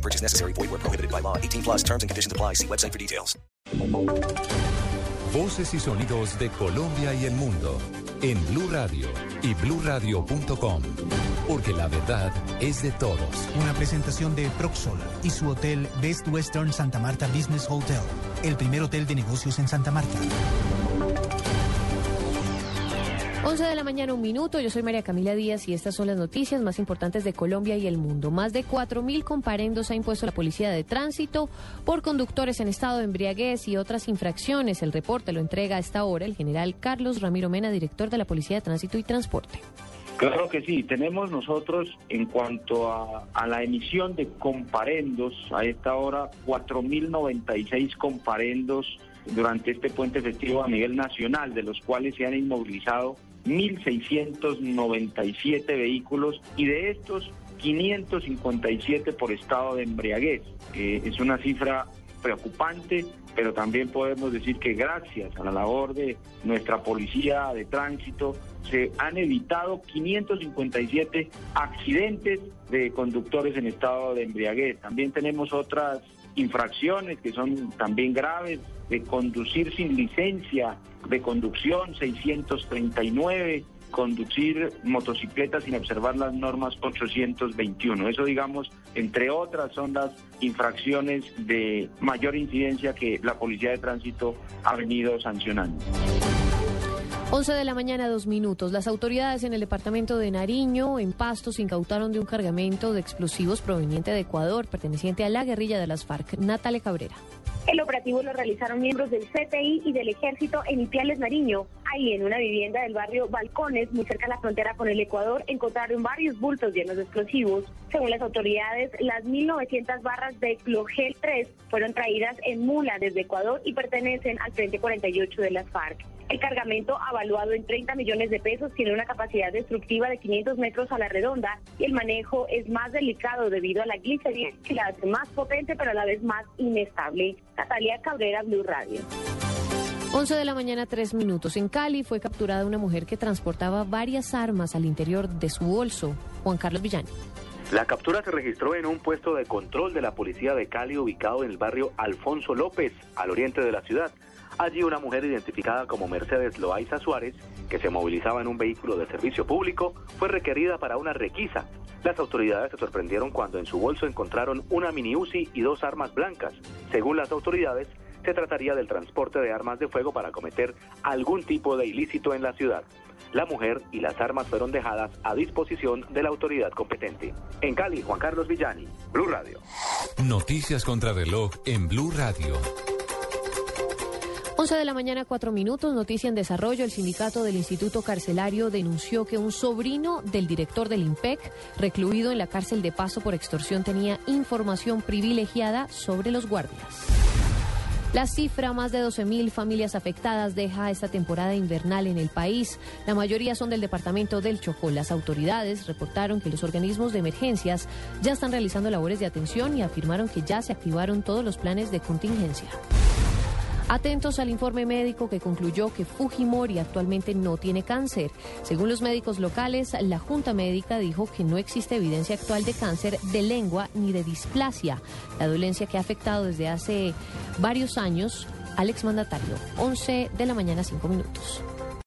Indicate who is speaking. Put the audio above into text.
Speaker 1: No purchase necessary. Void where prohibited by law. 18 plus terms and conditions apply. See website for details.
Speaker 2: Voces y sonidos de Colombia y el mundo en Blue Radio y bluradio.com. Porque la verdad es de todos.
Speaker 3: Una presentación de Proxol y su hotel Best Western Santa Marta Business Hotel, el primer hotel de negocios en Santa Marta.
Speaker 4: 11 de la mañana, un minuto. Yo soy María Camila Díaz y estas son las noticias más importantes de Colombia y el mundo. Más de 4.000 comparendos ha impuesto la Policía de Tránsito por conductores en estado de embriaguez y otras infracciones. El reporte lo entrega a esta hora el general Carlos Ramiro Mena, director de la Policía de Tránsito y Transporte.
Speaker 5: Claro que sí, tenemos nosotros en cuanto a, a la emisión de comparendos, a esta hora 4.096 comparendos durante este puente festivo a nivel nacional, de los cuales se han inmovilizado 1.697 vehículos y de estos 557 por estado de embriaguez. Eh, es una cifra preocupante, pero también podemos decir que gracias a la labor de nuestra policía de tránsito se han evitado 557 accidentes de conductores en estado de embriaguez. También tenemos otras infracciones que son también graves, de conducir sin licencia de conducción 639, conducir motocicletas sin observar las normas 821. Eso, digamos, entre otras, son las infracciones de mayor incidencia que la Policía de Tránsito ha venido sancionando.
Speaker 4: 11 de la mañana, dos minutos. Las autoridades en el departamento de Nariño, en Pastos, incautaron de un cargamento de explosivos proveniente de Ecuador, perteneciente a la guerrilla de las FARC. Natale Cabrera.
Speaker 6: El operativo lo realizaron miembros del CTI y del Ejército en Ipiales, Nariño. Ahí, en una vivienda del barrio Balcones, muy cerca de la frontera con el Ecuador, encontraron varios bultos llenos de explosivos. Según las autoridades, las 1.900 barras de Clogel 3 fueron traídas en mula desde Ecuador y pertenecen al Frente 48 de las FARC. El cargamento, avaluado en 30 millones de pesos, tiene una capacidad destructiva de 500 metros a la redonda y el manejo es más delicado debido a la glicerina que la hace más potente pero a la vez más inestable. Natalia Cabrera, Blue Radio.
Speaker 4: 11 de la mañana, tres minutos. En Cali fue capturada una mujer que transportaba varias armas al interior de su bolso. Juan Carlos Villani.
Speaker 7: La captura se registró en un puesto de control de la policía de Cali ubicado en el barrio Alfonso López, al oriente de la ciudad. Allí una mujer identificada como Mercedes Loaiza Suárez, que se movilizaba en un vehículo de servicio público, fue requerida para una requisa. Las autoridades se sorprendieron cuando en su bolso encontraron una mini UCI y dos armas blancas. Según las autoridades, se trataría del transporte de armas de fuego para cometer algún tipo de ilícito en la ciudad. La mujer y las armas fueron dejadas a disposición de la autoridad competente. En Cali, Juan Carlos Villani, Blue Radio.
Speaker 2: Noticias contra reloj en Blue Radio.
Speaker 4: 11 de la mañana, cuatro minutos. Noticia en desarrollo. El sindicato del Instituto Carcelario denunció que un sobrino del director del IMPEC, recluido en la cárcel de Paso por extorsión, tenía información privilegiada sobre los guardias. La cifra, más de 12.000 familias afectadas, deja esta temporada invernal en el país. La mayoría son del departamento del Chocó. Las autoridades reportaron que los organismos de emergencias ya están realizando labores de atención y afirmaron que ya se activaron todos los planes de contingencia. Atentos al informe médico que concluyó que Fujimori actualmente no tiene cáncer. Según los médicos locales, la Junta Médica dijo que no existe evidencia actual de cáncer de lengua ni de displasia, la dolencia que ha afectado desde hace varios años al exmandatario. 11 de la mañana, 5 minutos.